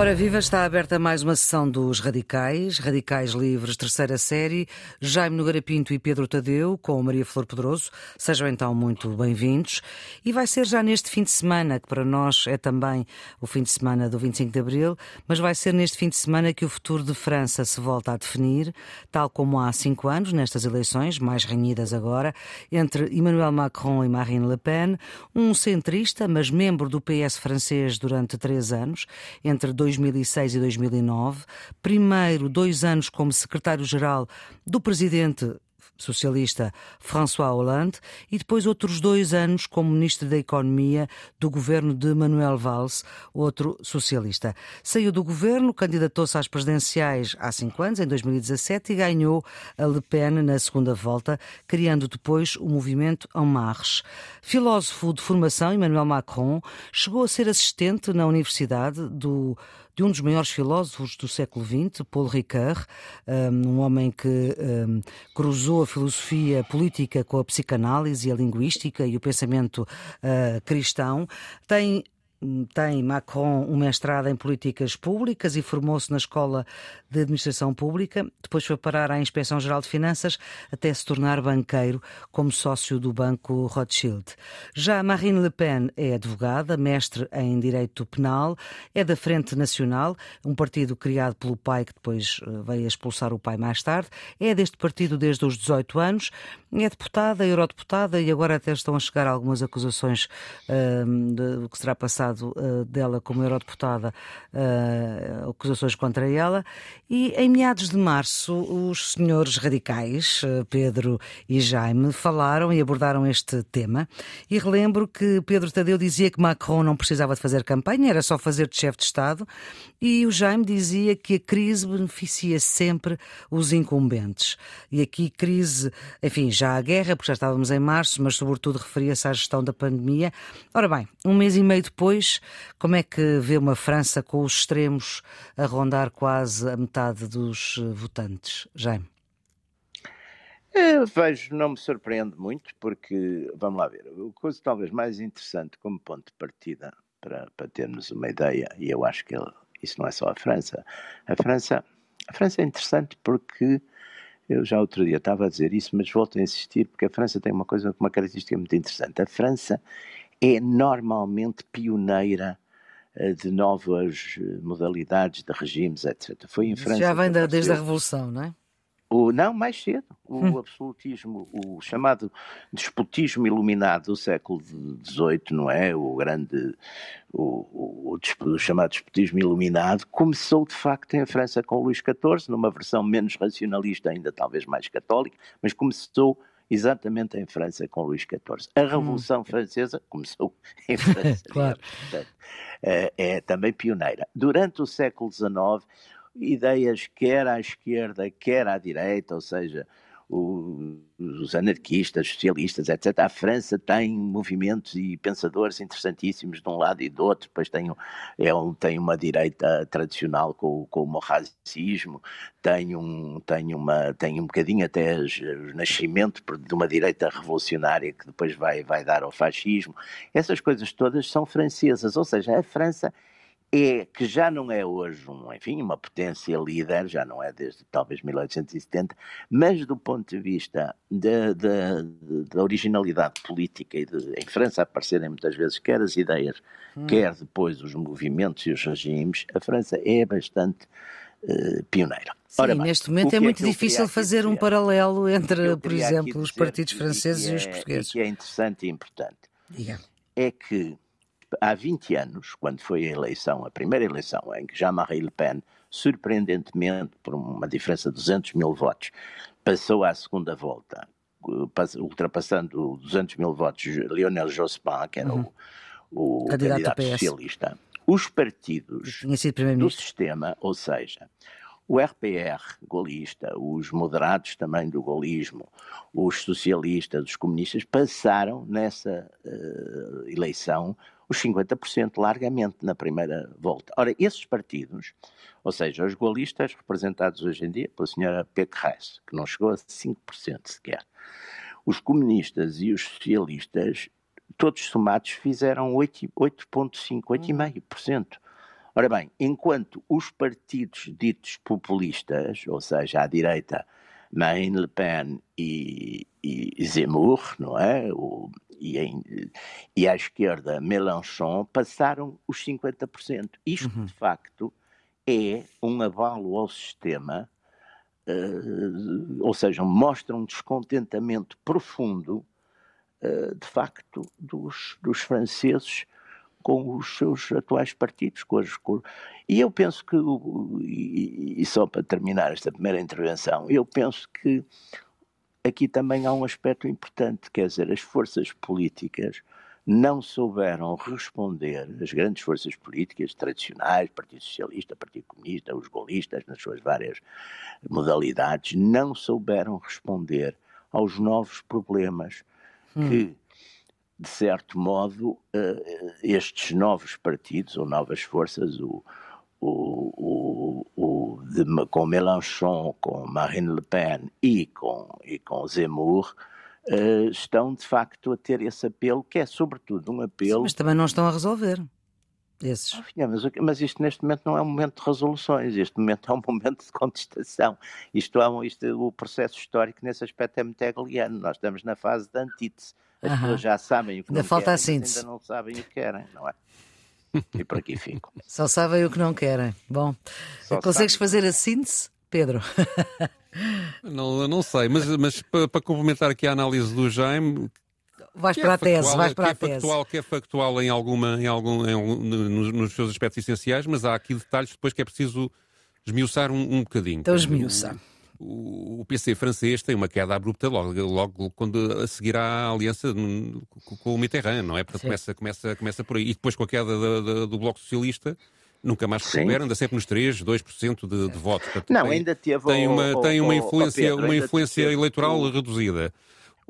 Ora, viva, está aberta mais uma sessão dos Radicais, Radicais Livres, terceira série, Jaime Nogueira Pinto e Pedro Tadeu, com Maria Flor Pedroso. Sejam então muito bem-vindos. E vai ser já neste fim de semana, que para nós é também o fim de semana do 25 de Abril, mas vai ser neste fim de semana que o futuro de França se volta a definir, tal como há cinco anos, nestas eleições, mais renhidas agora, entre Emmanuel Macron e Marine Le Pen, um centrista, mas membro do PS francês durante três anos, entre 2006 e 2009. Primeiro, dois anos como secretário-geral do presidente socialista François Hollande e depois outros dois anos como ministro da Economia do governo de Manuel Valls, outro socialista. Saiu do governo, candidatou-se às presidenciais há cinco anos, em 2017, e ganhou a Le Pen na segunda volta, criando depois o movimento En Marche. Filósofo de formação, Emmanuel Macron chegou a ser assistente na Universidade do de um dos maiores filósofos do século XX, Paul Ricoeur, um homem que cruzou a filosofia política com a psicanálise, a linguística e o pensamento uh, cristão. Tem tem Macron um mestrado em políticas públicas e formou-se na Escola de Administração Pública. Depois foi parar à Inspeção Geral de Finanças até se tornar banqueiro como sócio do Banco Rothschild. Já Marine Le Pen é advogada, mestre em Direito Penal, é da Frente Nacional, um partido criado pelo pai que depois eh, veio expulsar o pai mais tarde. É deste partido desde os 18 anos, é deputada, eurodeputada e agora até estão a chegar algumas acusações uh, de que será passado uh, dela como eurodeputada uh, acusações contra ela. E em meados de março, os senhores radicais, uh, Pedro e Jaime, falaram e abordaram este tema. E relembro que Pedro Tadeu dizia que Macron não precisava de fazer campanha, era só fazer de chefe de Estado. E o Jaime dizia que a crise beneficia sempre os incumbentes. E aqui, crise, enfim, já a guerra, porque já estávamos em março, mas sobretudo referia-se à gestão da pandemia. Ora bem, um mês e meio depois, depois, como é que vê uma França com os extremos a rondar quase a metade dos eh, votantes? Jaime. Eu vejo, não me surpreende muito, porque, vamos lá ver, a coisa talvez mais interessante como ponto de partida para, para termos uma ideia, e eu acho que isso não é só a França, a França, a França é interessante porque eu já outro dia estava a dizer isso, mas volto a insistir, porque a França tem uma coisa, uma característica muito interessante. A França é normalmente pioneira eh, de novas eh, modalidades de regimes, etc. Foi em França. Já vem da, desde a Revolução, não é? O, não, mais cedo. O hum. absolutismo, o chamado despotismo iluminado do século XVIII, não é? O grande, o, o, o, chamado despotismo iluminado, começou de facto em França com Luís XIV, numa versão menos racionalista, ainda talvez mais católica, mas começou exatamente em França com Luís XIV. A hum. Revolução hum. Francesa começou em França. claro. é, é também pioneira. Durante o século XIX, ideias quer à esquerda, quer à direita, ou seja, os anarquistas, socialistas, etc. A França tem movimentos e pensadores interessantíssimos de um lado e do outro, depois tem, é um, tem uma direita tradicional com, com o racismo, tem um, tem, uma, tem um bocadinho até o nascimento de uma direita revolucionária que depois vai, vai dar ao fascismo. Essas coisas todas são francesas, ou seja, a França é que já não é hoje, um, enfim, uma potência líder, já não é desde talvez 1870, mas do ponto de vista da originalidade política e de, em França aparecerem muitas vezes quer as ideias, hum. quer depois os movimentos e os regimes, a França é bastante uh, pioneira. Sim, neste momento é, é muito difícil fazer um paralelo entre, por exemplo, os partidos franceses e os é, portugueses. O que é interessante e importante Diga. é que há 20 anos, quando foi a eleição, a primeira eleição, em que Jean-Marie Le Pen, surpreendentemente, por uma diferença de 200 mil votos, passou à segunda volta, ultrapassando 200 mil votos Lionel Jospin, que era uhum. o, o candidato, candidato socialista, os partidos do sistema, ou seja, o RPR golista, os moderados também do golismo, os socialistas, os comunistas, passaram nessa uh, eleição os 50% largamente na primeira volta. Ora, esses partidos, ou seja, os golistas representados hoje em dia pela senhora Pécresse, que não chegou a 5% sequer, os comunistas e os socialistas, todos somados, fizeram 8,5%, 8,5%. Ora bem, enquanto os partidos ditos populistas, ou seja, à direita, Marine Le Pen e, e Zemmour, não é? O, e, em, e à esquerda Mélenchon passaram os 50%. Isto, uhum. de facto, é um avalo ao sistema, uh, ou seja, mostra um descontentamento profundo, uh, de facto, dos, dos franceses com os seus atuais partidos. Com as, com... E eu penso que, e, e só para terminar esta primeira intervenção, eu penso que aqui também há um aspecto importante, quer dizer, as forças políticas não souberam responder, as grandes forças políticas tradicionais, Partido Socialista, Partido Comunista, os golistas, nas suas várias modalidades, não souberam responder aos novos problemas hum. que de certo modo, uh, estes novos partidos ou novas forças, o, o, o, de, com Mélenchon, com Marine Le Pen e com, e com Zemmour, uh, estão de facto a ter esse apelo, que é sobretudo um apelo. Sim, mas também não estão a resolver. Esses. Ah, mas, mas, isto neste momento não é um momento de resoluções, este momento é um momento de contestação. Isto é um, isto, o processo histórico nesse aspecto é muito hegeliano. Nós estamos na fase da antítese. As pessoas já sabem o que ainda não falta querem, a síntese. ainda não sabem o que querem, não é? E por aqui fico. Só sabem o que não querem. Bom, Só consegues fazer a síntese, Pedro? não, não sei, mas, mas para, para complementar aqui a análise do Jaime, vais para é a tese, vais para a é tese. Factual, que é factual em alguma, em algum, em, nos, nos, seus aspectos essenciais, mas há aqui detalhes depois que é preciso esmiuçar um, um bocadinho. Então esmiuça o, PC francês tem uma queda abrupta logo, logo quando a seguir à aliança com o Mitterrand, não é? Portanto, começa, começa, começa por aí. E depois com a queda do, do, do Bloco Socialista, nunca mais recupera, anda sempre nos 3, 2% de, de votos. Portanto, não, tem, ainda teve tem uma, tem uma influência, Pedro, uma influência eleitoral o, reduzida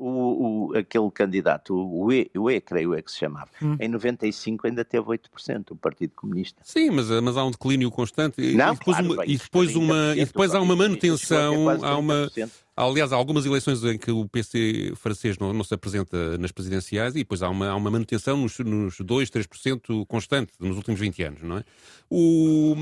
o, o, aquele candidato, o E, o e, creio é que se chamava, hum. em 95 ainda teve 8%, o Partido Comunista. Sim, mas, mas há um declínio constante. Não, e depois, claro, uma, bem, e depois, uma, e depois há uma manutenção, há uma, Aliás, há algumas eleições em que o PC francês não, não se apresenta nas presidenciais e depois há uma, há uma manutenção nos, nos 2, 3% constante nos últimos 20 anos, não é? O,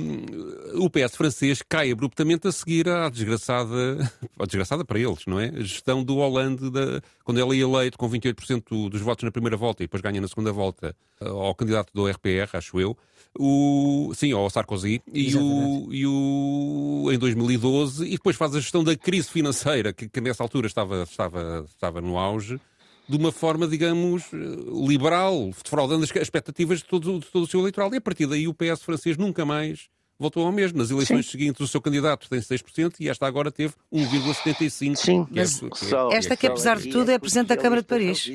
o PS francês cai abruptamente a seguir à desgraçada, à desgraçada para eles, não é? A gestão do Hollande, da, quando ele é eleito com 28% dos votos na primeira volta e depois ganha na segunda volta ao candidato do RPR, acho eu, o, sim, ao Sarkozy, e o, e o, em 2012, e depois faz a gestão da crise financeira, que, que nessa altura estava, estava, estava no auge, de uma forma, digamos, liberal, defraudando as expectativas de todo, de todo o seu eleitoral. E a partir daí o PS francês nunca mais voltou ao mesmo. Nas eleições Sim. seguintes, o seu candidato tem 6% e esta agora teve 1,75%. Sim, é, mas é, esta que, apesar de tudo, é Presidente da Câmara de Paris.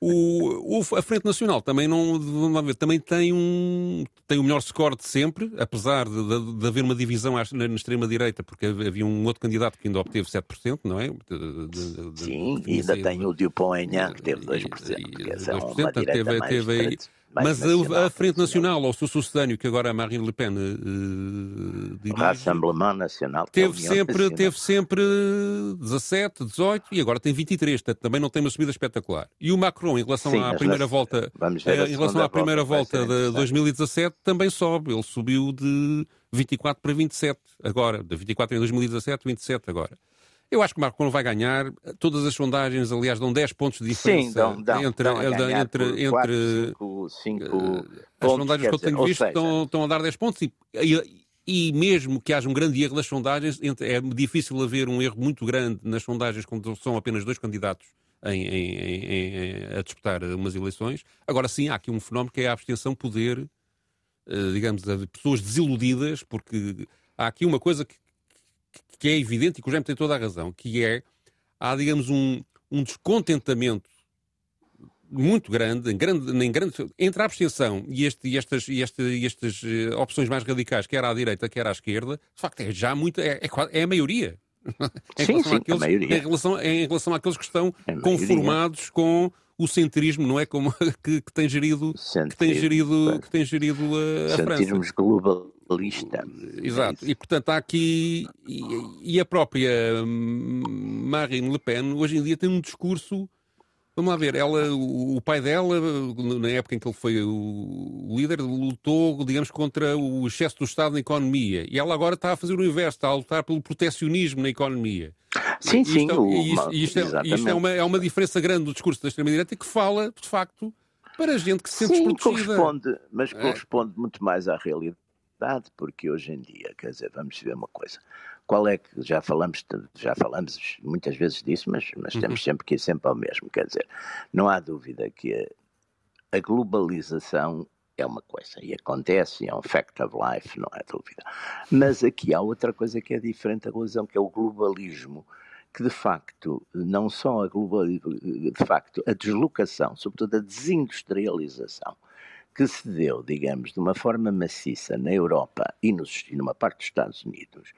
O, o, a Frente Nacional também, não, ver, também tem, um, tem o melhor score de sempre, apesar de, de, de haver uma divisão na, na extrema-direita, porque havia um outro candidato que ainda obteve 7%, não é? De, Sim, e ainda tem o Dupont-Aignan, que teve 2%. E, que é 2% teve, teve, mas a, a, Frente Nacional, ou o seu sucedâneo, que agora a Marine Le Pen uh, dirige, Rassemblement Nacional. Teve sempre, teve sempre 17, 18 e agora tem 23, portanto também não tem uma subida espetacular. E o Macron, em relação Sim, à primeira volta, eh, em relação à primeira volta, volta de 2017, também sobe. Ele subiu de 24 para 27 agora, de 24 em 2017, 27 agora. Eu acho que o Marco não vai ganhar. Todas as sondagens, aliás, dão 10 pontos de diferença Sim, dão, dão, entre, dão entre, entre, 4, 5, 5 uh, As sondagens que eu tenho visto seja... estão, estão, a dar 10 pontos e, e, e, mesmo que haja um grande erro das sondagens, é difícil haver um erro muito grande nas sondagens quando são apenas dois candidatos em, em, em, a disputar umas eleições. Agora sim, há aqui um fenómeno que é a abstenção poder, uh, digamos, de pessoas desiludidas, porque há aqui uma coisa que, que é evidente e que o Jaime tem toda a razão, que é, há, digamos, um, um descontentamento muito grande, em grande, em grande entre a abstenção e, este, e estas, e este, e estas uh, opções mais radicais, quer à direita, quer à esquerda, de facto é já muito, é, é, é a maioria. em, sim, sim, àqueles, a maioria. Em relação, em relação àqueles que estão conformados com o centrismo, não é? Como que, que tem gerido, que tem gerido, que tem gerido a, a França. global lista. Exato. E, portanto, há aqui. E, e, a própria Marine Le Pen, hoje em dia, tem um discurso Vamos lá ver, ela, o pai dela, na época em que ele foi o líder, lutou, digamos, contra o excesso do Estado na economia. E ela agora está a fazer o inverso, está a lutar pelo protecionismo na economia. Sim, sim. Isto, o, isto, isto, é, isto é, uma, é uma diferença grande do discurso da extrema-direita que fala, de facto, para gente que se sente sim, desprotegida. corresponde, mas é. corresponde muito mais à realidade, porque hoje em dia, quer dizer, vamos ver uma coisa, qual é que já falamos, já falamos muitas vezes disso, mas, mas uhum. temos sempre que ir sempre ao mesmo. Quer dizer, não há dúvida que a, a globalização é uma coisa e acontece, é um fact of life, não há dúvida. Mas aqui há outra coisa que é diferente da globalização, que é o globalismo, que de facto, não só a globalização, de facto, a deslocação, sobretudo a desindustrialização, que se deu, digamos, de uma forma maciça na Europa e, e numa parte dos Estados Unidos,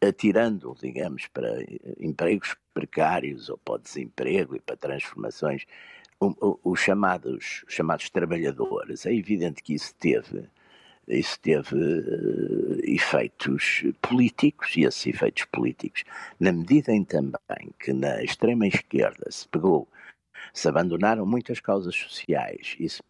atirando, digamos, para empregos precários ou para o desemprego e para transformações, os chamados, chamados trabalhadores. É evidente que isso teve, isso teve uh, efeitos políticos e esses efeitos políticos, na medida em também que na extrema esquerda se pegou, se abandonaram muitas causas sociais e se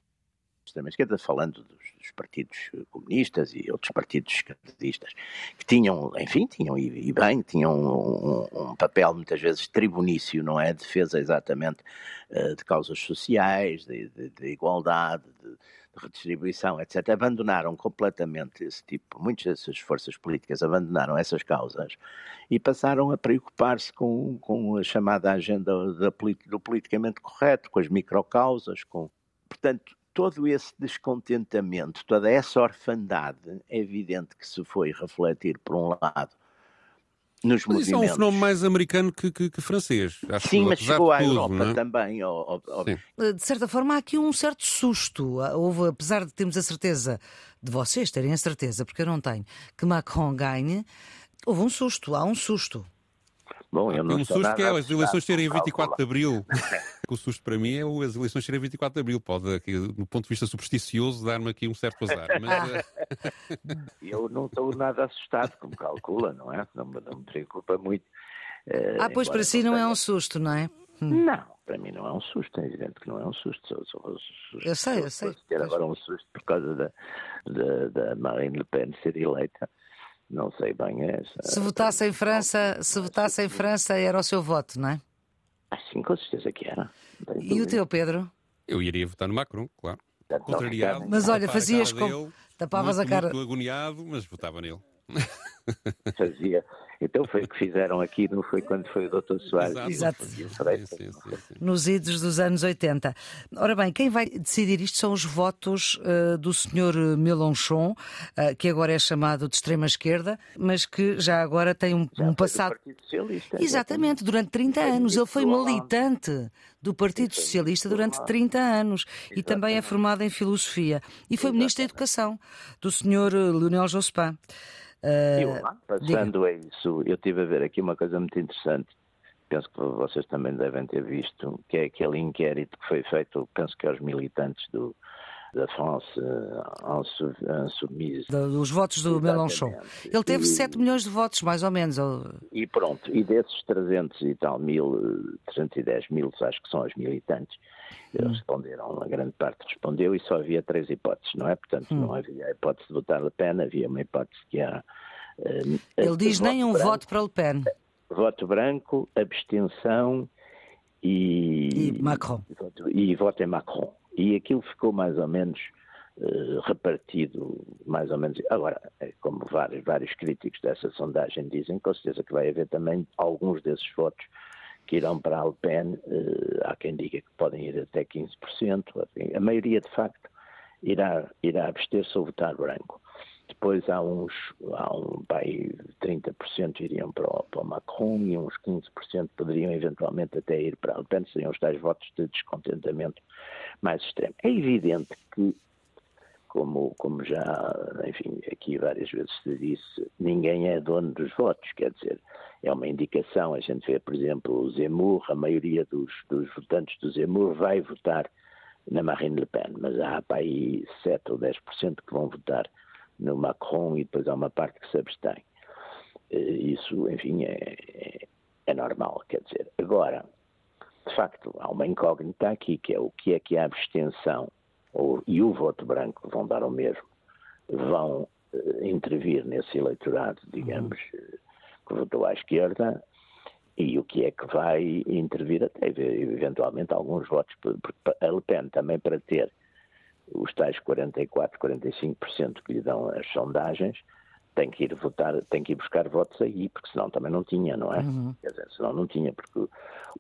extrema esquerda, falando dos, dos, partidos comunistas e outros partidos esquerdistas, que tinham, enfim, tinham, e, e bem, tinham um, um, um, papel muitas vezes tribunício, não é? Defesa exatamente uh, de causas sociais, de, de, de igualdade, de, de, redistribuição, etc. Abandonaram completamente esse tipo, muitas dessas forças políticas abandonaram essas causas e passaram a preocupar-se com, com a chamada agenda da, do politicamente correto, com as microcausas, com. Portanto, todo esse descontentamento, toda essa orfandade, é evidente que se foi refletir, por um lado, nos mas isso é um fenómeno mais americano que, que, que francês. Acho Sim, mas chegou à Europa é? também. Ó, ó, eh, de certa forma, há aqui um certo susto. Houve, apesar de termos a certeza, de vocês terem a certeza, porque eu não tenho, que Macron ganhe, houve um susto, há um susto. Bom, eu não um susto que é as eleições serem 24 de Abril. o susto para mim é as eleições serem 24 de Abril. Pode, aqui, do ponto de vista supersticioso, dar-me aqui um certo azar. Mas... Eh, eu não estou nada assustado, como calcula, não é? Não, não me preocupa muito. Uh, ah, pois para si não é um susto, não é? Hum. Não, para mim não é um susto, é evidente que não é um susto. Sou, sou, sou, eu sei, eu sei. ter agora um susto por causa da, da, da Marine Le Pen ser eleita não sei bem essa. Se votasse em França, se votasse em França era o seu voto, não é? Ah, sim, com certeza que era. E o teu, Pedro? Eu iria votar no Macron, claro. Contrariado. Mas olha, fazias como. Tapavas muito, a cara. Muito agoniado, mas votava nele. Fazia. Então foi o que fizeram aqui, não foi quando foi o Dr. Soares. Exato. Exato. Sim, sim, sim, Nos idos dos anos 80. Ora bem, quem vai decidir isto são os votos uh, do Sr. Mélenchon, uh, que agora é chamado de extrema-esquerda, mas que já agora tem um, um passado. Socialista, exatamente, durante 30 anos. Ele foi militante do Partido Socialista durante 30 anos e também é formado em filosofia. E foi Ministro da Educação do Sr. Leonel Jospin. Uh, eu, passando a isso, eu estive a ver aqui uma coisa muito interessante, penso que vocês também devem ter visto, que é aquele inquérito que foi feito, penso que aos militantes do, da France Insoumise. Dos votos do Mélenchon. Ele teve e, 7 milhões de votos, mais ou menos. E pronto, e desses 300 e tal mil, 310 mil, acho que são os militantes, eles hum. responderam, a grande parte respondeu e só havia três hipóteses, não é? Portanto, hum. não havia a hipótese de votar Le Pen, havia uma hipótese que era. Uh, Ele diz nem um branco, voto para Le Pen. Voto branco, abstenção e. E Macron. E voto, e voto em Macron. E aquilo ficou mais ou menos uh, repartido, mais ou menos. Agora, é como vários, vários críticos dessa sondagem dizem, com certeza que vai haver também alguns desses votos que irão para a Le Pen, uh, há quem diga que podem ir até 15%, a maioria de facto irá, irá abster-se ou votar branco. Depois há uns, há um pai, 30% iriam para o, para o, Macron e uns 15% poderiam eventualmente até ir para a Le Pen, seriam os tais votos de descontentamento mais extremo. É evidente que, como, como já, enfim, aqui várias vezes se disse, ninguém é dono dos votos, quer dizer, é uma indicação. A gente vê, por exemplo, o Zemmour, a maioria dos, dos votantes do Zemmour vai votar na Marine Le Pen, mas há para aí 7 ou 10% que vão votar no Macron e depois há uma parte que se abstém. Eh, isso, enfim, é, é, é normal, quer dizer. Agora, de facto, há uma incógnita aqui, que é o que é que a abstenção ou, e o voto branco vão dar ao mesmo, vão uh, intervir nesse eleitorado, digamos, uhum. que votou à esquerda, e o que é que vai intervir até eventualmente alguns votos, porque a Le Pen também para ter os tais 44, 45% que lhe dão as sondagens, tem que ir votar, tem que ir buscar votos aí, porque senão também não tinha, não é? Uhum. Quer dizer, senão não tinha, porque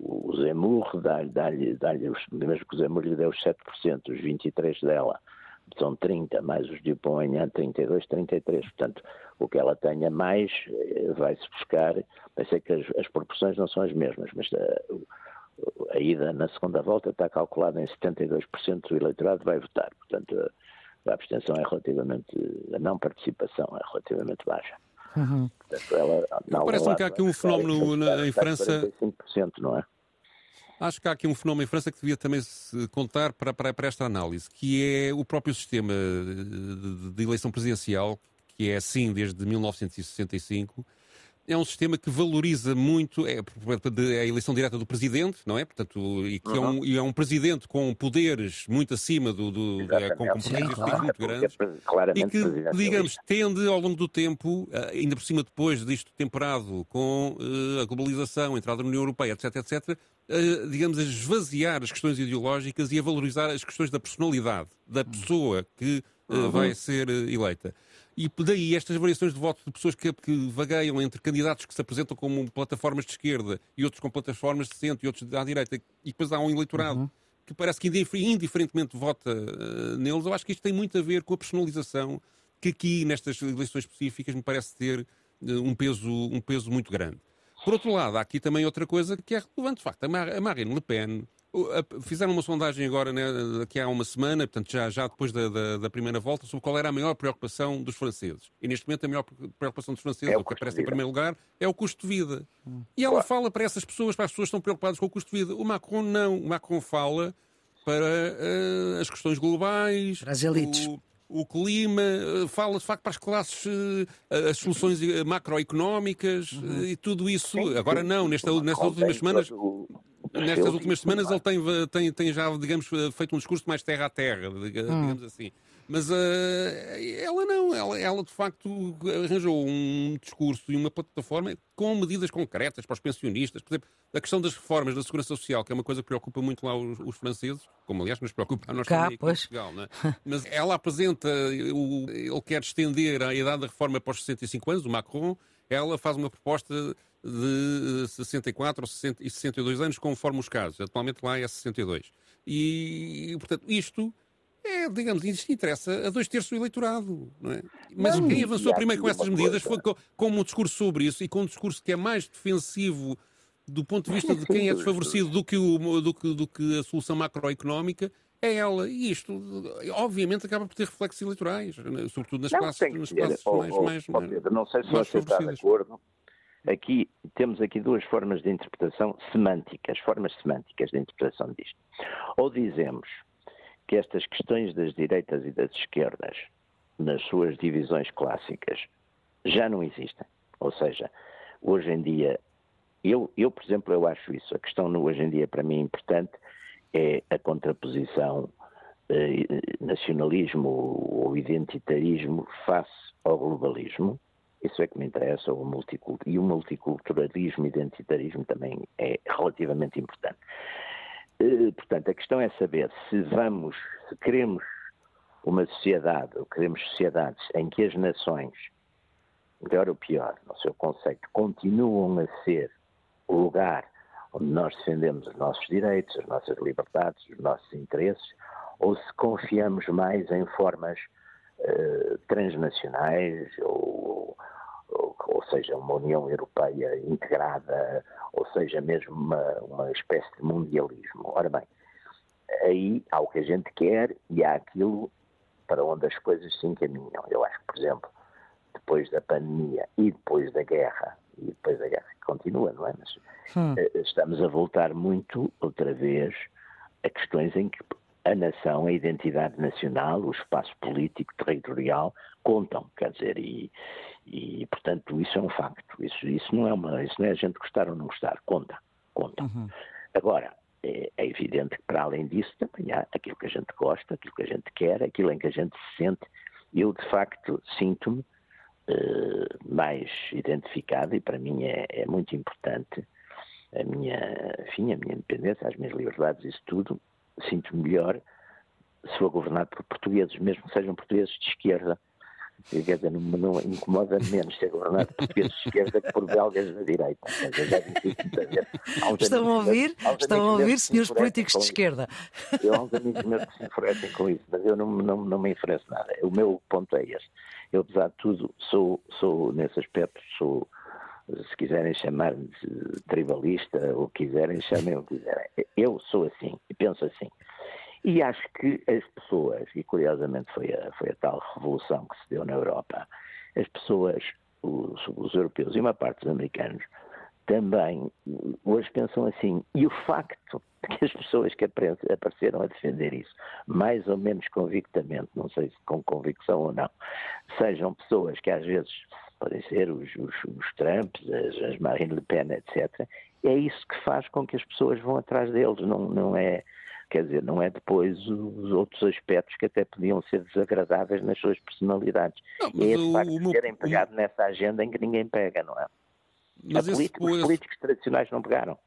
o Zemur dá-lhe, dá-lhe, dá-lhe mesmo que o Zemur lhe deu os 7%, os 23% dela, são 30, mais os de Uponha, 32, 33. Portanto, o que ela tenha mais eh, vai-se buscar. Vai ser que as, as, proporções não são as mesmas, mas a, eh, a, ida na segunda volta está calculada em 72% do eleitorado vai votar. Portanto, a, abstenção é relativamente, a não participação é relativamente baixa. Uhum. Parece-me que há aqui um fenómeno na, em França. 45%, não é? Acho que há aqui um fenómeno em França que devia também se contar para, para, para esta análise, que é o próprio sistema de, de eleição presidencial, que é assim desde 1965, é um sistema que valoriza muito é, a eleição direta do presidente, não é? Portanto, e que uhum. é, um, e é um presidente com poderes muito acima do, do é, com, com poderes claro. muito grandes e que, digamos, tende ao longo do tempo, eh, ainda por cima depois disto temperado com uh, a globalização, a entrada na União Europeia, etc, etc, uh, digamos, a esvaziar as questões ideológicas e a valorizar as questões da personalidade da pessoa que uh, uhum. vai ser eleita. E daí estas variações de voto de pessoas que, que, vagueiam entre candidatos que se apresentam como plataformas de esquerda e outros com plataformas de centro e outros à direita, e depois há um eleitorado uhum. que parece que indiferentemente vota uh, neles, eu acho que isto tem muito a ver com a personalização que aqui, nestas eleições específicas, me parece ter uh, um, peso, um peso muito grande. Por outro lado, há aqui também outra coisa que é relevante, de facto. A Marine Le Pen Fizeram uma sondagem agora, né, daqui há uma semana, portanto, já, já depois da, da, da, primeira volta, sobre qual era a maior preocupação dos franceses. E neste momento a maior preocupação dos franceses, é o, o que aparece em primeiro lugar, é o custo de vida. Hum. E ela fala para essas pessoas, para as pessoas que estão preocupadas com o custo de vida. O Macron não. O Macron fala para uh, as questões globais. Para as elites. O, o clima, eh, fala de facto para as classes, eh, as soluções macroeconómicas uhum. e tudo isso. Agora não, nesta, nestas últimas semanas. Nestas últimas semanas ele tem, tem, tem já, digamos, feito um discurso mais terra a terra, hum. digamos hum. assim. Mas uh, ela não, ela, ela, de facto arranjou um discurso e uma plataforma com medidas concretas para os pensionistas. Por exemplo, a questão das reformas da segurança social, que é uma coisa que preocupa muito lá os, os franceses, como aliás nos preocupa a nós Cá, também aqui em Portugal. É? Mas ela apresenta, o, ele quer estender a idade da reforma para os 65 anos, o Macron, ela faz uma proposta de 64 ou 60, e 62 anos, conforme os casos. Atualmente lá é 62. E, portanto, isto é, digamos, isto interessa a dois terços do eleitorado. Não é? Mas não, quem avançou primeiro com essas medidas foi com, com, um discurso sobre isso e com um discurso que é mais defensivo do ponto de vista de quem é desfavorecido do que, o, do que, do que a solução macroeconómica é ela. E isto, obviamente, acaba por ter reflexos eleitorais, sobretudo nas não, classes, nas classes oh, mais, oh, mais, oh, Pedro, Não sei se você está de acordo, Aqui temos aqui duas formas de interpretação semânticas, formas semânticas de interpretação disto. Ou dizemos que estas questões das direitas e das esquerdas, nas suas divisões clássicas, já não existem. Ou seja, hoje em dia, eu, eu por exemplo, eu acho isso. A questão hoje em dia para mim importante é a contraposição eh, nacionalismo ou identitarismo face ao globalismo isso é que me interessa, o multiculturalismo, e o multiculturalismo, identitarismo também é relativamente importante. Eh, portanto, a questão é saber se vamos, se queremos uma sociedade, ou queremos sociedades em que as nações, melhor ou pior, no seu conceito, continuam a ser o lugar onde nós defendemos os nossos direitos, as nossas liberdades, os nossos interesses, ou se confiamos mais em formas uh, transnacionais ou, ou seja, uma União Europeia integrada, ou seja, mesmo uma, uma espécie de mundialismo. Ora bem, aí há o que a gente quer e há aquilo para onde as coisas se encaminham. Eu acho que, por exemplo, depois da pandemia e depois da guerra, e depois da guerra que continua, não é? Mas hum. Eh, estamos a voltar muito, outra vez, a questões em que a nação, a identidade nacional, o espaço político, territorial, contam, quer dizer, e, e portanto isso é um facto. Isso, isso não é uma, isso não é a gente gostar ou não gostar, conta, conta. Uhum. Agora, evidente que, para além disso, também há aquilo que a gente gosta, aquilo que a gente quer, aquilo em que a gente se sente. Eu, de facto, sinto-me uh, mais identificado e, para mim, é, é, muito importante a minha, enfim, a minha independência, as minhas liberdades, isso tudo. Sinto-me melhor se for governado por portugueses, mesmo que sejam portugueses de esquerda Quer dizer, não, não incomoda menos ser governado por portugueses de esquerda que por belgas da direita. Estão a ouvir? Estão a ouvir, senhores políticos de esquerda? Eu há uns amigos meus que se enfurecem com isso, mas eu não, não, não me enfureço nada. O meu ponto é este. Eu, apesar de tudo, sou, sou nesse aspecto, sou, se quiserem chamar-me tribalista, ou quiserem, chamem o que quiserem. Eu sou assim, e penso assim. E acho que as pessoas, e curiosamente foi a, foi a tal revolução que se deu na Europa, as pessoas, os, os europeus e uma parte dos americanos, também hoje pensam assim. E o facto de que as pessoas que apareceram a defender isso, mais ou menos convictamente, não sei se com convicção ou não, sejam pessoas que às vezes podem ser os, os, os Trumps, as, as Marine Le Pen, etc., é isso que faz com que as pessoas vão atrás deles, não, não é Quer dizer, não é depois os outros aspectos que até podiam ser desagradáveis nas suas personalidades. Não, é esse facto de terem pegado nessa agenda em que ninguém pega, não é? Mas política, os políticos tradicionais não pegaram.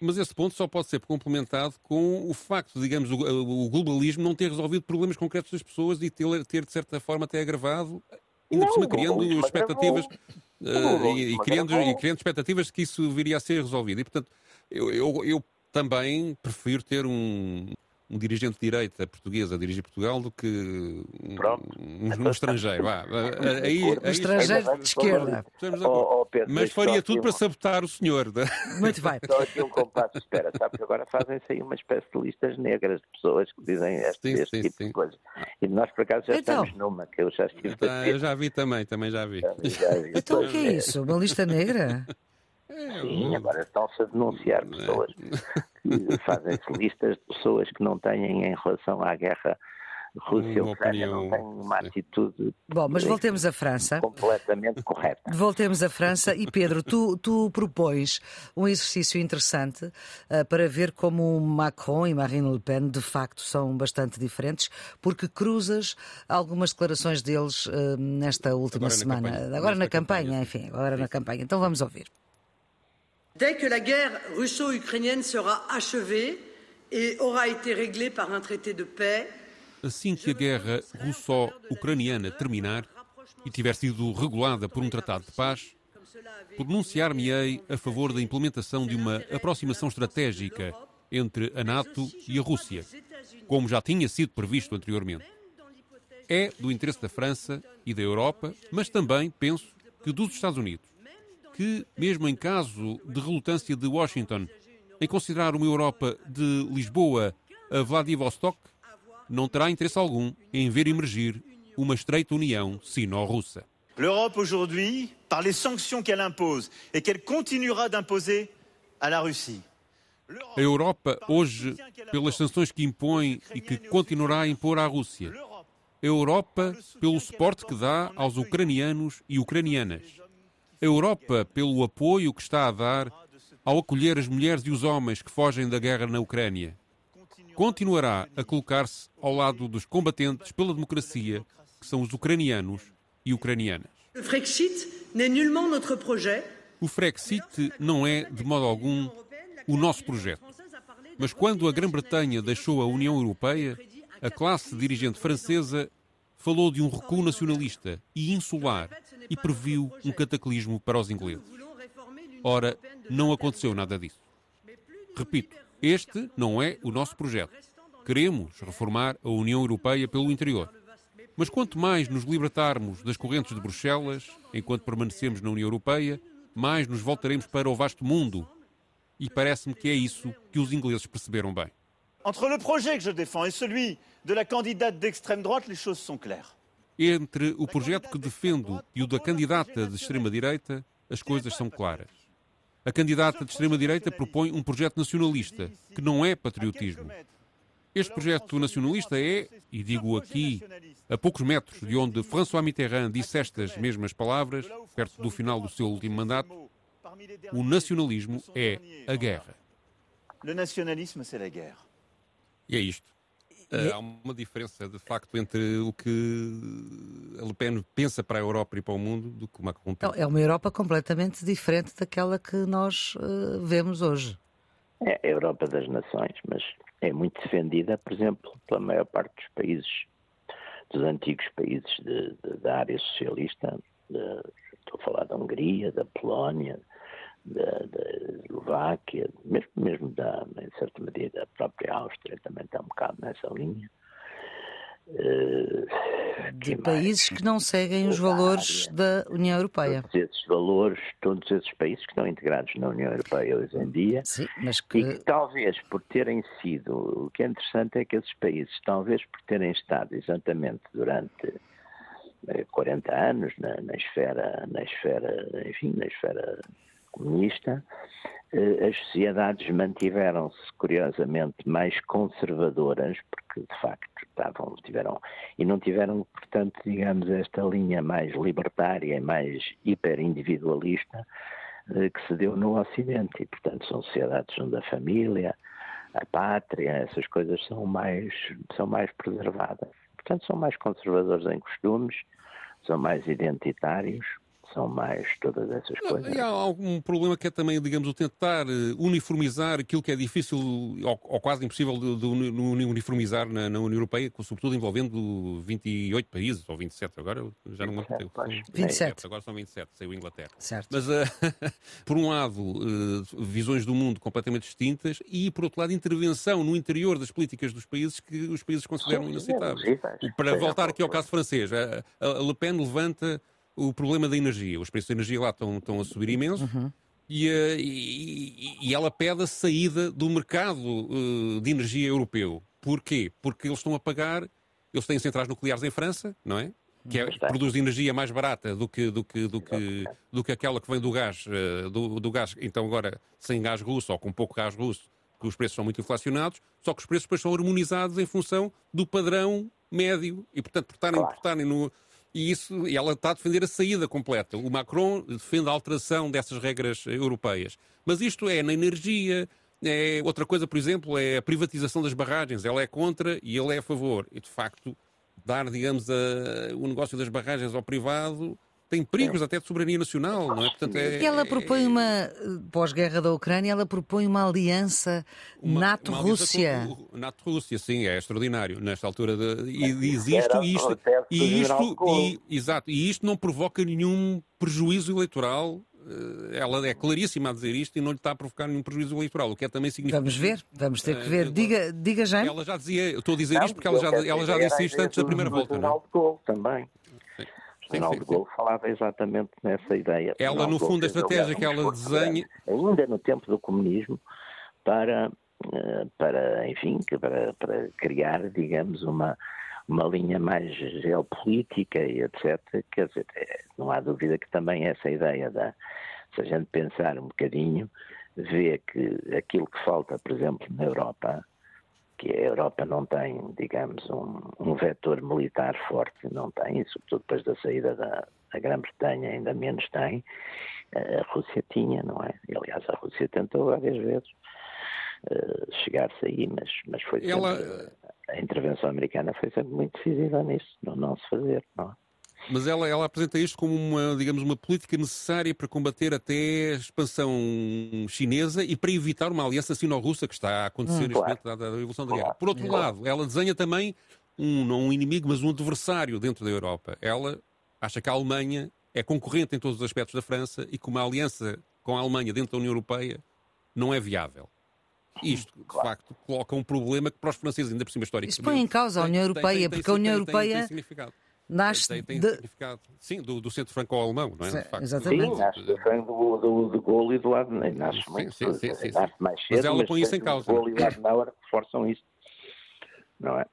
Mas esse ponto só pode ser complementado com o facto, digamos, o, o globalismo não ter resolvido problemas concretos das pessoas e ter, ter de certa forma, até agravado, ainda não, por cima criando expectativas uh, e, e, criando, e criando expectativas de que isso viria a ser resolvido. E, portanto, eu, eu, eu também prefiro ter um, um dirigente de direita português a dirigir Portugal do que um, um, um estrangeiro. Ah, aí, um aí, estrangeiro aí, de esquerda. Oh, oh, Pedro, Mas faria tudo para sabotar o senhor. Muito bem. Só aqui um compasso de espera, sabe? Agora fazem-se aí uma espécie de listas negras de pessoas que dizem este, sim, este sim, tipo sim. de coisa. E nós, por acaso, já então, estamos numa, que eu já estive então, Eu já vi também, também já vi. Já vi, já vi. Então o que é isso? Uma lista negra? É, Sim, agora estão-se a denunciar é? pessoas que fazem-se listas de pessoas que não têm em relação à guerra Rússia-Ucrânia não têm uma atitude. Bom, mas voltemos à França. Completamente correta. Voltemos à França e Pedro, tu, tu propões um exercício interessante uh, para ver como Macron e Marine Le Pen de facto são bastante diferentes, porque cruzas algumas declarações deles uh, nesta última agora semana. Na agora na campanha, campanha, enfim, agora na campanha. Então vamos ouvir. Dès que la guerre russo-ukrainienne sera achevée et aura été réglée par un traité de paix, assim que a guerra russo-ucraniana terminar e tiver sido regulada por um tratado de paz, pronunciar-me-ei a favor da implementação de uma aproximação estratégica entre a NATO e a Rússia, como já tinha sido previsto anteriormente. É do interesse da França e da Europa, mas também, penso, que dos Estados Unidos que, mesmo em caso de relutância de Washington em considerar uma Europa de Lisboa a Vladivostok, não terá interesse algum em ver emergir uma estreita união sino-russa. L'Europe aujourd'hui, par les sanctions qu'elle impose et qu'elle continuera d'imposer à la Russie. A Europa, hoje, pelas sanções que impõe e que continuará a impor à Rússia. A Europa, pelo suporte que dá aos ucranianos e ucranianas Europa pelo apoio que está a dar ao acolher as mulheres e os homens que fogem da guerra na Ucrânia. Continuará a colocar-se ao lado dos combatentes pela democracia, que são os ucranianos e ucranianas. O Frexit não é, de modo algum, o nosso projeto. Mas quando a Grã-Bretanha deixou a União Europeia, a classe dirigente francesa falou de um recuo nacionalista e insular e previu um cataclismo para os ingleses. Ora, não aconteceu nada disso. Repito, este não é o nosso projeto. Queremos reformar a União Europeia pelo interior. Mas quanto mais nos libertarmos das correntes de Bruxelas, enquanto permanecemos na União Europeia, mais nos voltaremos para o vasto mundo. E parece-me que é isso que os ingleses perceberam bem. Entre le projet que je défends et celui de la candidate d'extrême droite, les choses sont claires. Entre o projeto que defendo e o da candidata de extrema-direita, as coisas são claras. A candidata de extrema-direita propõe um projeto nacionalista, que não é patriotismo. Este projeto nacionalista é, e digo aqui, a poucos metros de onde François Mitterrand disse estas mesmas palavras, perto do final do seu último mandato, o nacionalismo é a guerra. Le nationalisme, c'est la guerre. E é isto. E... Há uma diferença, de facto, entre o que a Le Pen pensa para a Europa e para o mundo do que o Macron pensa. É uma Europa completamente diferente daquela que nós uh, vemos hoje. É a Europa das nações, mas é muito defendida, por exemplo, pela maior parte dos países, dos antigos países de, de, da área socialista. De, estou a falar da Hungria, da Polónia, da, da Eslováquia, mesmo, mesmo da, em certa medida, a própria Áustria também está um bocado nessa linha. Uh, de países mais? que não seguem os valores da União Europeia. Todos esses valores, todos esses países que estão integrados na União Europeia hoje em dia, Sim, mas que... e que talvez por terem sido, o que é interessante é que esses países, talvez por terem estado exatamente durante 40 eh, anos na, na esfera, na esfera, enfim, na esfera comunista, eh, as sociedades mantiveram-se curiosamente mais conservadoras, porque de facto estavam, tiveram, e não tiveram, portanto, digamos, esta linha mais libertária, mais hiperindividualista eh, que se deu no Ocidente. E, portanto, são sociedades onde a família, a pátria, essas coisas são mais, são mais preservadas. Portanto, são mais conservadores em costumes, são mais identitários, são mais todas essas coisas. E há algum problema que é também, digamos, o tentar eh, uniformizar aquilo que é difícil ou, ou quase impossível de, de, uniformizar na, na, União Europeia, sobretudo envolvendo 28 países, ou 27 agora, já não me lembro. 27. Agora são 27, saiu Inglaterra. Certo. Mas, uh, por um lado, uh, visões do mundo completamente distintas e, por outro lado, intervenção no interior das políticas dos países que os países consideram inaceitáveis. Para voltar aqui ao caso francês, a, a Le Pen levanta o problema da energia. Os preços da energia lá estão, estão a subir imenso. Uhum. E, eh, e, e, ela pede a saída do mercado uh, de energia europeu. Porquê? Porque eles estão a pagar, eles têm centrais nucleares em França, não é? Que é, produz energia mais barata do que, do que, do que, do que aquela que vem do gás, uh, do, do, gás, então agora sem gás russo ou com pouco gás russo, que os preços são muito inflacionados, só que os preços depois são harmonizados em função do padrão médio e, portanto, por estarem, por estarem no, e, isso, e ela está a defender a saída completa. O Macron defende a alteração dessas regras europeias. Mas isto é na energia, é, outra coisa, por exemplo, é a privatização das barragens. Ela é contra e ele é a favor. E, de facto, dar, digamos, a, o negócio das barragens ao privado tem perigos até de soberania nacional, não é? Portanto, é, ela propõe é- uma, pós-guerra da Ucrânia, ela propõe uma aliança NATO-Rússia. NATO-Rússia, sim, é extraordinário nesta altura. De, e diz isto, e isto, e isto, e, exato, e isto não provoca nenhum prejuízo eleitoral eh, ela é claríssima a dizer isto e não lhe está a provocar nenhum prejuízo eleitoral, o que é também significativo. Vamos ver, vamos ter que ver. Diga, diga já. Ela já dizia, eu estou a dizer isto porque ela já, ela já disse isto antes da primeira volta. Não? É? Também. Sim, de falava exatamente nessa ideia. Ela, no fundo, a estratégia que ela desenha. Ainda no tempo do comunismo, para, eh, para enfim, para, para criar, digamos, uma, uma linha mais geopolítica e etc. Quer dizer, é, não há dúvida que também essa ideia da. Se a gente pensar um bocadinho, vê que aquilo que falta, por exemplo, na Europa, que a Europa não tem, digamos, um, um vetor militar forte, não tem, e sobretudo depois da saída da, da Grã-Bretanha ainda menos tem, a Rússia tinha, não é? E, aliás, a Rússia tentou várias vezes uh, chegar-se aí, mas, mas foi sempre, Ela... a intervenção americana foi sempre muito decisiva nisso, não, não se fazer, não é? Mas ela, ela apresenta isto como uma, digamos, uma política necessária para combater até a expansão chinesa e para evitar uma aliança sino-russa que está a acontecer hum, neste claro. momento da, evolução da guerra. Por outro lado, ela desenha também um, não um inimigo, mas um adversário dentro da Europa. Ela acha que a Alemanha é concorrente em todos os aspectos da França e que uma aliança com a Alemanha dentro da União Europeia não é viável. Isto, de claro. facto, coloca um problema que para os franceses, ainda por cima historicamente... Isso põe em causa a União Europeia, tem, tem, tem, porque a União Europeia nasce tem, tem de... significado. Sim, do, do centro franco-alemão, não é? Sim, exatamente. Sim, nasce do franco do, do, do Gaulle e do Adenauer. Nasce sim, muito, sim, sim, sim, nasce mais cedo, mas ela põe isso em causa. O e o Adenauer forçam isso, não é?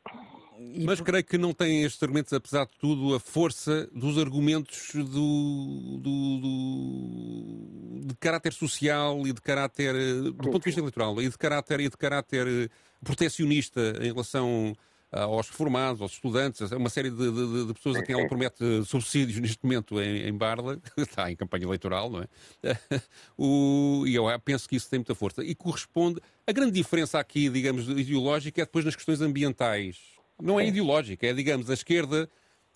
Mas creio que não tem estes argumentos, apesar de tudo, a força dos argumentos do, do, do de caráter social e de caráter, do ponto de vista eleitoral, e de caráter, e de caráter protecionista em relação aos formados, aos estudantes, uma série de, de, de, pessoas a quem ela promete subsídios neste momento em, em Barla, está em campanha eleitoral, não é? o, e eu penso que isso tem muita força. E corresponde. A grande diferença aqui, digamos, ideológica é depois nas questões ambientais. Não é ideológica, é, digamos, a esquerda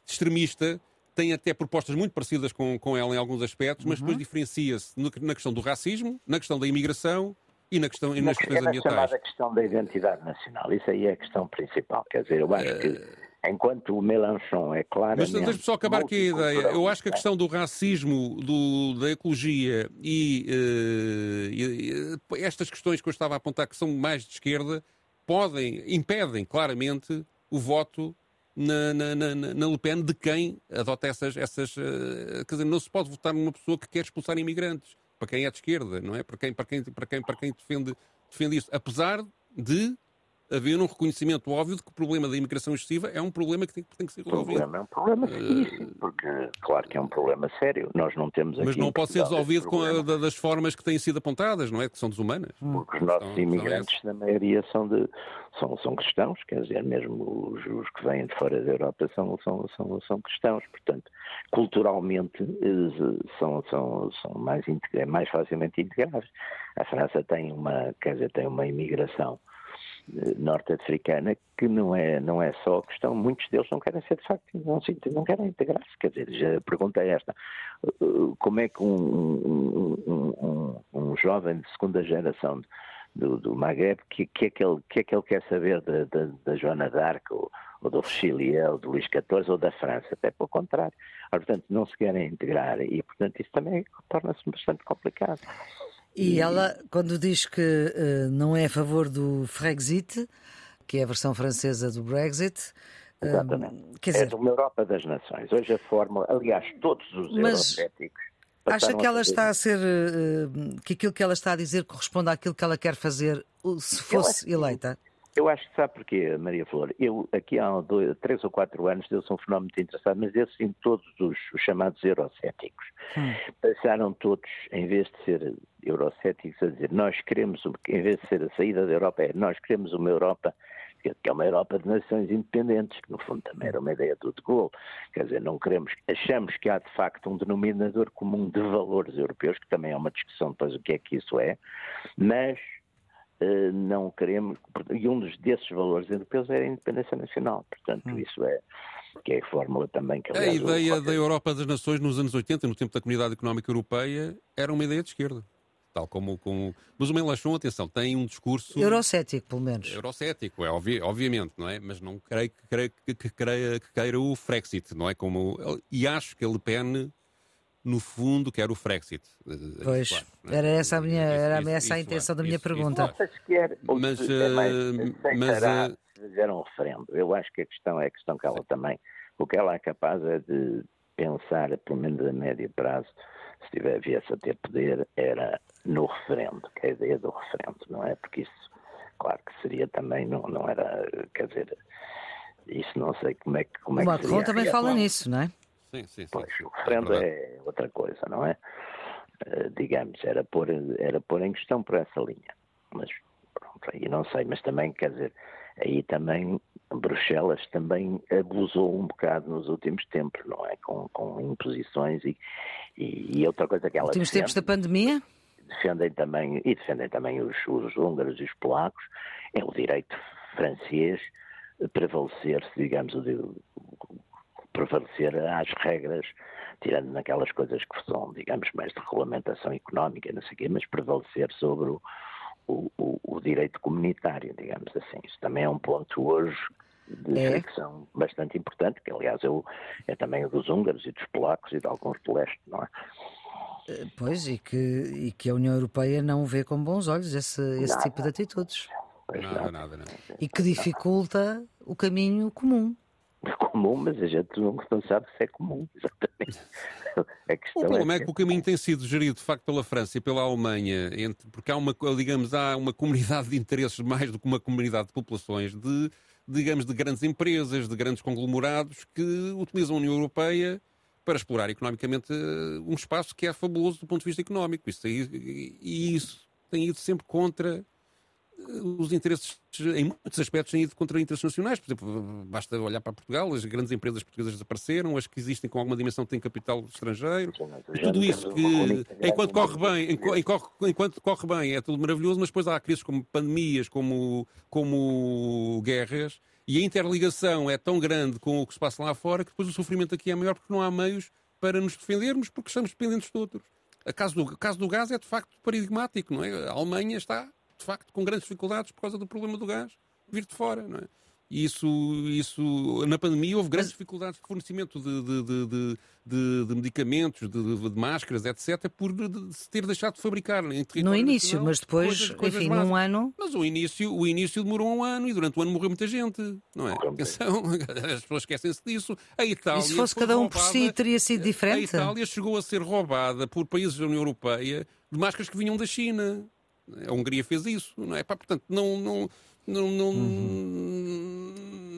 extremista tem até propostas muito parecidas com, com ela em alguns aspectos, mas depois uhum. diferencia-se na questão do racismo, na questão da imigração e na questão e nas questões é ambientais. chamada questão da identidade nacional, isso aí é a questão principal. Quer dizer, eu acho que eh, enquanto o Melanchon é claro. Mas deixe-me só acabar aqui a ideia. Eu acho que a questão do racismo, do, da ecologia e, uh, e, estas questões que eu estava a apontar que são mais de esquerda podem, impedem claramente o voto na, na, na, na, Le Pen de quem adota essas. essas uh, quer dizer, não se pode votar numa pessoa que quer expulsar imigrantes. Para quem é de esquerda, não é? Para quem, para quem, para quem, para quem defende, defende isso. Apesar de haver um reconhecimento óbvio de que o problema da imigração excessiva é um problema que tem, que, tem que ser resolvido. Problema é um problema seríssimo, porque claro que é um problema sério. Nós não temos Mas não pode ser resolvido com a, das formas que têm sido apontadas, não é? Que são desumanas. Porque os nossos são, imigrantes, são na maioria, são, de, são, são cristãos, quer dizer, mesmo os, os, que vêm de fora da Europa são, são, são, são cristãos, portanto, culturalmente eh, são, são, são mais, mais facilmente integrados. A França tem uma, quer dizer, tem uma imigração norte-africana que não é, não é só questão, muitos deles não querem ser de facto, não, não querem integrar-se. Quer dizer, a pergunta é esta: como é que um, um, um, um jovem de segunda geração do, do Maghreb, que, que, é que, ele, que é que ele quer saber da, da, da Joana d'Arc ou, ou do Richelieu, do Luís XIV ou da França? Até pelo contrário. Portanto, não se querem integrar e, portanto, isso também torna-se bastante complicado. E ela, quando diz que uh, não é a favor do Frexit, que é a versão francesa do Brexit, eh, Exatamente. Quer dizer... É de uma Europa das Nações. Hoje a fórmula, aliás, todos os Mas... eurocéticos. Acha que ela está a ser. Uh, que aquilo que ela está a dizer corresponde àquilo que ela quer fazer se fosse eleita? Eu acho que sabe porquê, Maria Flor? Eu, aqui há dois, três ou quatro anos, deu-se um fenómeno muito interessante, mas deu-se em todos os, os chamados eurocéticos. Hum. Passaram todos, em vez de ser eurocéticos, a dizer nós queremos, em vez de ser a saída da Europa, é nós queremos uma Europa que é uma Europa de nações independentes, que no fundo também era uma ideia do De Gaulle. Quer dizer, não queremos, achamos que há de facto um denominador comum de valores europeus, que também é uma discussão depois o que é que isso é, mas não queremos, e um desses valores europeus é a independência nacional, portanto hum. isso é que é a fórmula também que... Aliás, a ideia da Europa das Nações nos anos 80, no tempo da Comunidade Económica Europeia, era uma ideia de esquerda. Tal como, como... Mas o Melanchon, atenção, tem um discurso... Eurocético, pelo menos. Eurocético, é obvi... obviamente, não é? Mas não creio que, creio, que, que, creia, que queira o Frexit, não é? Como... E acho que a Le Pen no fundo, quer o Frexit. Eh, pois, claro, é? era essa a minha, era isso, essa isso, a intenção isso, da minha pergunta. Não se quer, mas, é mais, mas uh... fazer um referendo. Eu acho que a questão é a questão que ela também, o que ela é capaz é de pensar, pelo menos a médio prazo, se tiver, viesse a ter poder, era no referendo, que é a ideia do referendo, não é? Porque isso, claro que seria também, não, não era, quer dizer, isso não sei como é que. Como o é que Macron também fala nisso, não é? Sim, sim, sim. Pois, o referendo é, é, outra coisa, não é? Uh, digamos, era pôr, era pôr em questão por essa linha. Mas, pronto, aí não sei, mas também, quer dizer, aí também Bruxelas também abusou um bocado nos últimos tempos, não é? Com, com imposições e, e, e outra coisa que ela. Últimos tempos da pandemia? Defendem também, e defendem também os, os húngaros e os polacos, é o direito francês prevalecer-se, digamos, o, prevalecer às regras, tirando naquelas coisas que são, digamos, mais de regulamentação económica, não sei o quê, mas prevalecer sobre o, o, o, direito comunitário, digamos assim. Isso também é um ponto hoje de é. fricção bastante importante, que aliás é, o, é também o dos húngaros e dos polacos e de alguns do leste, não é? Eh, pois, e que, e que a União Europeia não vê com bons olhos esse, esse tipo de atitudes. Nada, nada, nada. E que dificulta o caminho comum comum, mas a gente não, não sabe se é comum, exatamente. o problema é, é que o caminho tem sido gerido de facto pela França e pela Alemanha, entre, porque há uma, digamos, há uma comunidade de interesses mais do que uma comunidade de populações, de, digamos, de grandes empresas, de grandes conglomerados que utilizam a União Europeia para explorar economicamente eh, um espaço que é fabuloso do ponto de vista económico. Isso, e, e isso tem ido sempre contra os interesses, em muitos aspectos, têm ido contra interesses nacionais. Por exemplo, basta olhar para Portugal, as grandes empresas portuguesas desapareceram, as que existem com alguma dimensão têm capital estrangeiro. E tudo isso que, enquanto corre bem, enquanto, enquanto corre bem, é tudo maravilhoso, mas depois há crises como pandemias, como, como guerras, e a interligação é tão grande com o que se passa lá fora que depois o sofrimento aqui é maior porque não há meios para nos defendermos, porque estamos dependentes de outros. O caso do, caso do gás é de facto paradigmático, não é? A Alemanha está, de facto, com grandes dificuldades por causa do problema do gás vir de fora, não é? E isso, isso, na pandemia houve grandes dificuldades de fornecimento de, de, de, de, de medicamentos, de, máscaras, etc., por se ter deixado de fabricar. no início, mas depois, coisas, coisas enfim, básicas. num ano. Mas o início, o início demorou um ano e durante o ano morreu muita gente, não é? Atenção, as pessoas esquecem-se disso. A Itália. E se fosse cada um roubada, por si, teria sido diferente? A Itália chegou a ser roubada por países da União Europeia de máscaras que vinham da China. A Hungria fez isso, não é? Pá, portanto, não, não, não, não uhum.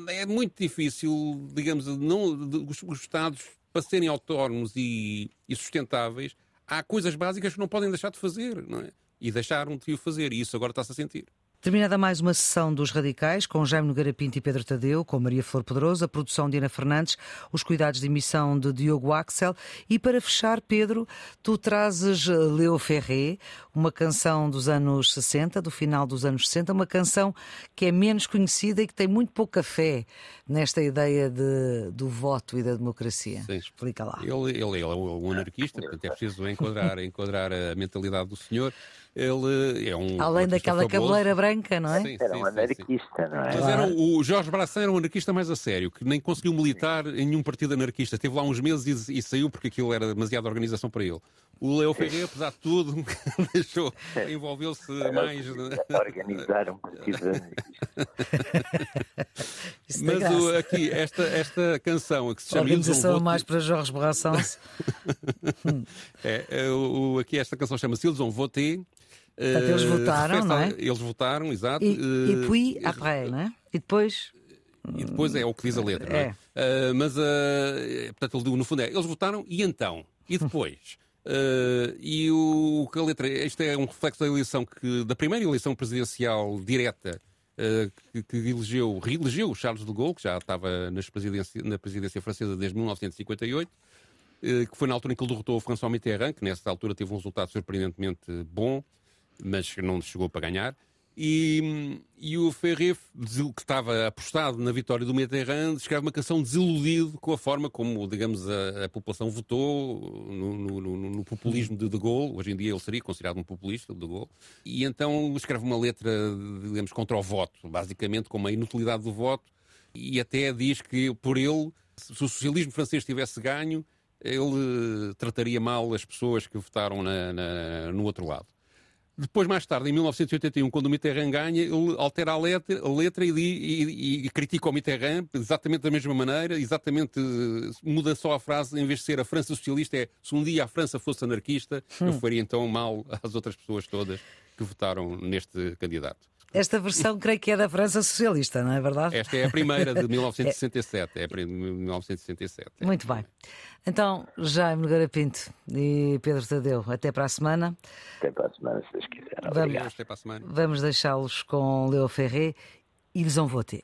é muito difícil, digamos, não, os, os Estados para serem autónomos e, e, sustentáveis, há coisas básicas que não podem deixar de fazer, não é? E deixaram de o fazer, e isso agora está-se a sentir. Terminada mais uma sessão dos Radicais, com Jaime Nogueira Pinto e Pedro Tadeu, com Maria Flor Pedroso, a produção de Ana Fernandes, os cuidados de emissão de Diogo Axel. E para fechar, Pedro, tu trazes Leo Ferré, uma canção dos anos 60, do final dos anos 60, uma canção que é menos conhecida e que tem muito pouca fé nesta ideia de, do voto e da democracia. Sim. Explica lá. Ele, ele, ele é um anarquista, portanto é preciso enquadrar, enquadrar a mentalidade do senhor. Ele é um. Além daquela famoso. cabeleira branca, não é? Sim, era um anarquista, não é? Mas era o Jorge Brassan era um anarquista mais a sério, que nem conseguiu militar em nenhum partido anarquista. Esteve lá uns meses e, e saiu porque aquilo era demasiada organização para ele. O Leo Ferreira, apesar de tudo, deixou, envolveu-se mais. Organizar um partido Mas o, aqui, esta, esta canção que se chama. Organização mais para Jorge Brassens. é, é, o, aqui esta canção chama-se Ils ont voté. Portanto, eles votaram, não é? Eles votaram, exato. E, e puis, après, não é? E depois. E depois é o que diz a letra, é. não é? Uh, mas, uh, portanto, no fundo é, eles votaram e então? E depois? Uh, e o que a letra. Este é um reflexo da eleição que, da primeira eleição presidencial direta uh, que, que, elegeu, reelegeu Charles de Gaulle, que já estava nas presidência, na presidência francesa desde 1958, uh, que foi na altura em que ele derrotou o François Mitterrand, que nessa altura teve um resultado surpreendentemente bom, mas não chegou para ganhar. E, e o Ferrer, que estava apostado na vitória do Mitterrand, escreve uma canção desiludido com a forma como, digamos, a, a população votou no, no, no, populismo de De Gaulle. Hoje em dia ele seria considerado um populista, De Gaulle. E então escreve uma letra, digamos, contra o voto, basicamente com a inutilidade do voto. E até diz que, por ele, se o socialismo francês tivesse ganho, ele trataria mal as pessoas que votaram na, na, no outro lado. Depois, mais tarde, em 1981, quando o Mitterrand ganha, ele altera a letra, a letra e, e, e, critica o Mitterrand exatamente da mesma maneira, exatamente muda só a frase, em vez de ser a França socialista, é se um dia a França fosse anarquista, hum. eu faria então mal às outras pessoas todas que votaram neste candidato. Esta versão creio que é da França Socialista, não é verdade? Esta é a primeira de 1967. é, é de 1967. É. Muito bem. Então, Jaime Nogueira Pinto e Pedro Tadeu, até para a semana. Até para a semana, se vocês quiserem. Vamos, até para a semana. Vamos deixá-los com Leo Ferré. Ils ont voté.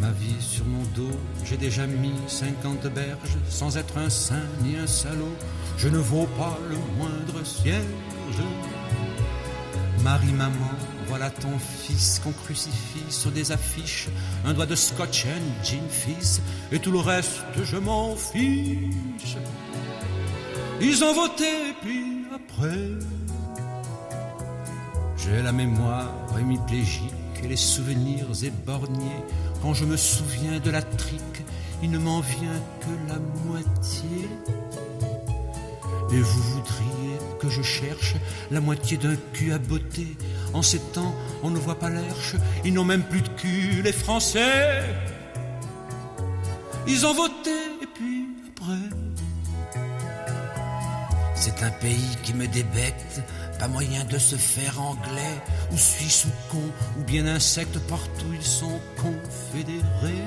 Ma vie sur mon dos. J'ai déjà mis cinquante berges sans être un saint ni un salaud. Je ne vaux pas le moindre cierge. Marie, maman, voilà ton fils qu'on crucifie sur des affiches. Un doigt de scotch and gin fils, et tout le reste, je m'en fiche. Ils ont voté, puis après, j'ai la mémoire hémiplégique les souvenirs éborgnés. Quand je me souviens de la trique, il ne m'en vient que la moitié. Et vous voudriez que je cherche la moitié d'un cul à beauté. En ces temps, on ne voit pas l'herche, ils n'ont même plus de cul, les Français. Ils ont voté, et puis après. C'est un pays qui me débecte, pas moyen de se faire anglais, ou suisse ou con, ou bien insecte, partout ils sont confédérés.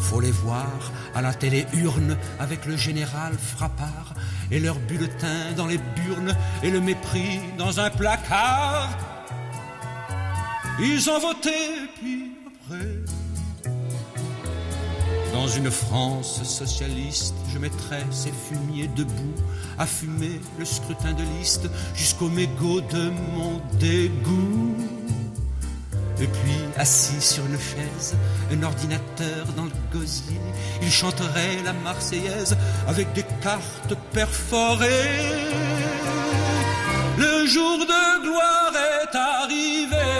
faut les voir à la télé urne avec le général Frappard et leur bulletin dans les burnes et le mépris dans un placard. Ils ont voté, puis après. Dans une France socialiste, je mettrai ces fumiers debout à fumer le scrutin de liste jusqu'au mégot de mon dégoût. Et puis, assis sur une chaise, un ordinateur dans le gosier, il chanterait la Marseillaise avec des cartes perforées. Le jour de gloire est arrivé.